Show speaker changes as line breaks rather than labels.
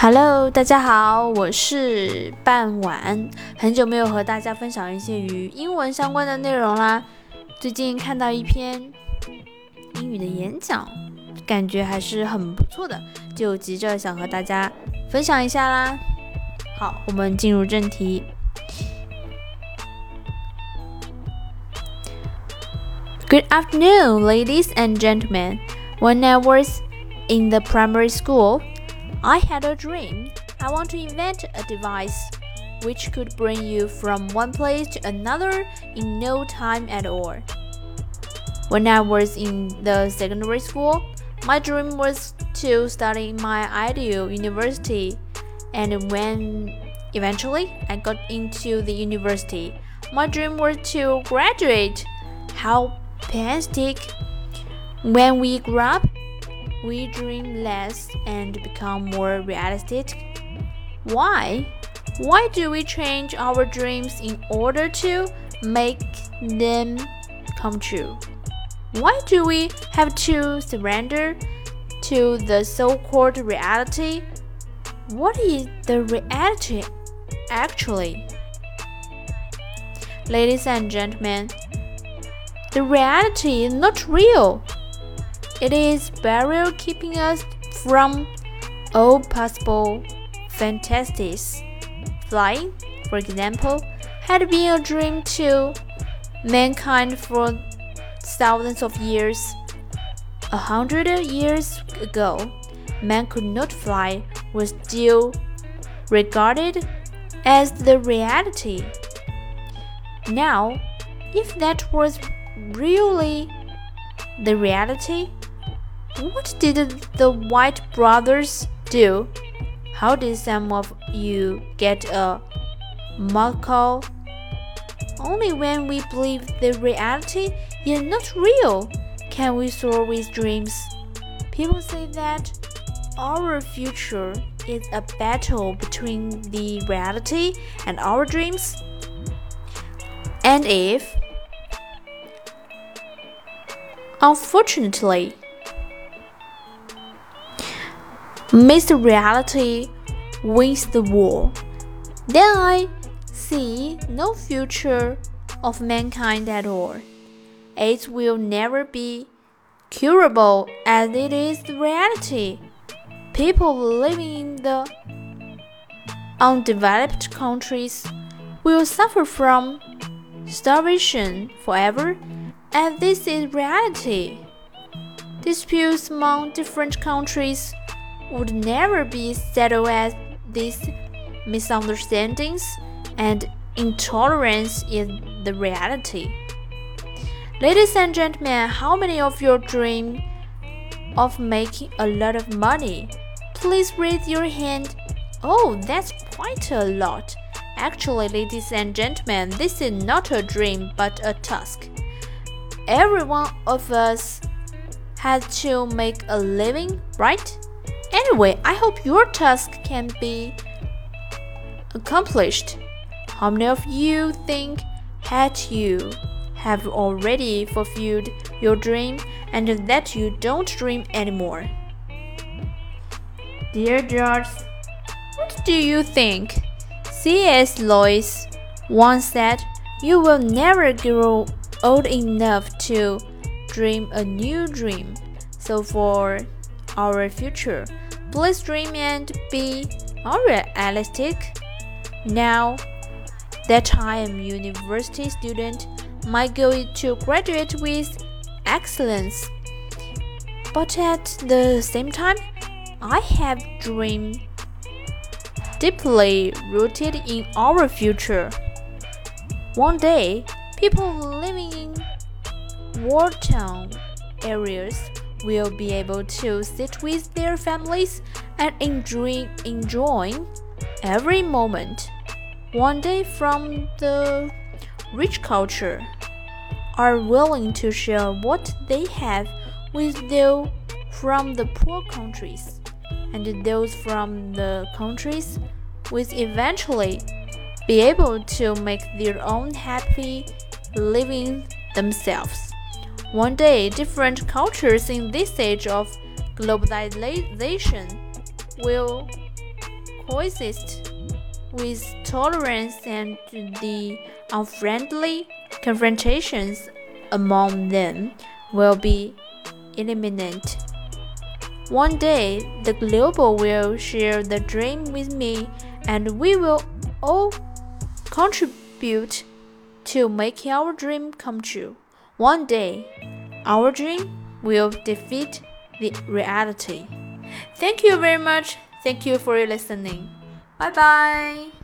Hello，大家好，我是半晚，很久没有和大家分享一些与英文相关的内容啦。最近看到一篇英语的演讲，感觉还是很不错的，就急着想和大家分享一下啦。好，我们进入正题。Good afternoon, ladies and gentlemen. When I was in the primary school, I had a dream. I want to invent a device which could bring you from one place to another in no time at all. When I was in the secondary school, my dream was to study my ideal university. And when eventually I got into the university, my dream was to graduate. How pathetic! When we grow up, we dream less and become more realistic. Why? Why do we change our dreams in order to make them come true? Why do we have to surrender to the so called reality? What is the reality actually? Ladies and gentlemen, the reality is not real. It is barrier keeping us from all possible fantasies. Flying, for example, had been a dream to mankind for thousands of years. A hundred years ago, man could not fly was still regarded as the reality. Now, if that was really the reality, what did the Wright brothers do? How did some of you get a miracle? Only when we believe the reality is not real can we soar with dreams. People say that our future is a battle between the reality and our dreams. And if, unfortunately, Mr. Reality wins the war. Then I see no future of mankind at all. AIDS will never be curable as it is the reality. People living in the undeveloped countries will suffer from starvation forever, and this is reality. Disputes among different countries would never be settled as these misunderstandings and intolerance is the reality. Ladies and gentlemen, how many of you dream of making a lot of money? Please raise your hand. Oh, that's quite a lot. Actually, ladies and gentlemen, this is not a dream but a task. Every one of us has to make a living, right? Anyway, I hope your task can be accomplished. How many of you think that you have already fulfilled your dream and that you don't dream anymore? Dear George, what do you think? C.S. Lewis once said, You will never grow old enough to dream a new dream. So, for our future. Please dream and be realistic. Now that I am university student, my goal is to graduate with excellence. But at the same time, I have dream deeply rooted in our future. One day, people living in war-torn areas will be able to sit with their families and enjoy enjoying every moment. One day from the rich culture are willing to share what they have with those from the poor countries, and those from the countries will eventually be able to make their own happy living themselves. One day, different cultures in this age of globalization will coexist with tolerance and the unfriendly confrontations among them will be eliminated. One day, the global will share the dream with me, and we will all contribute to making our dream come true. One day, our dream will defeat the reality. Thank you very much. Thank you for listening. Bye bye.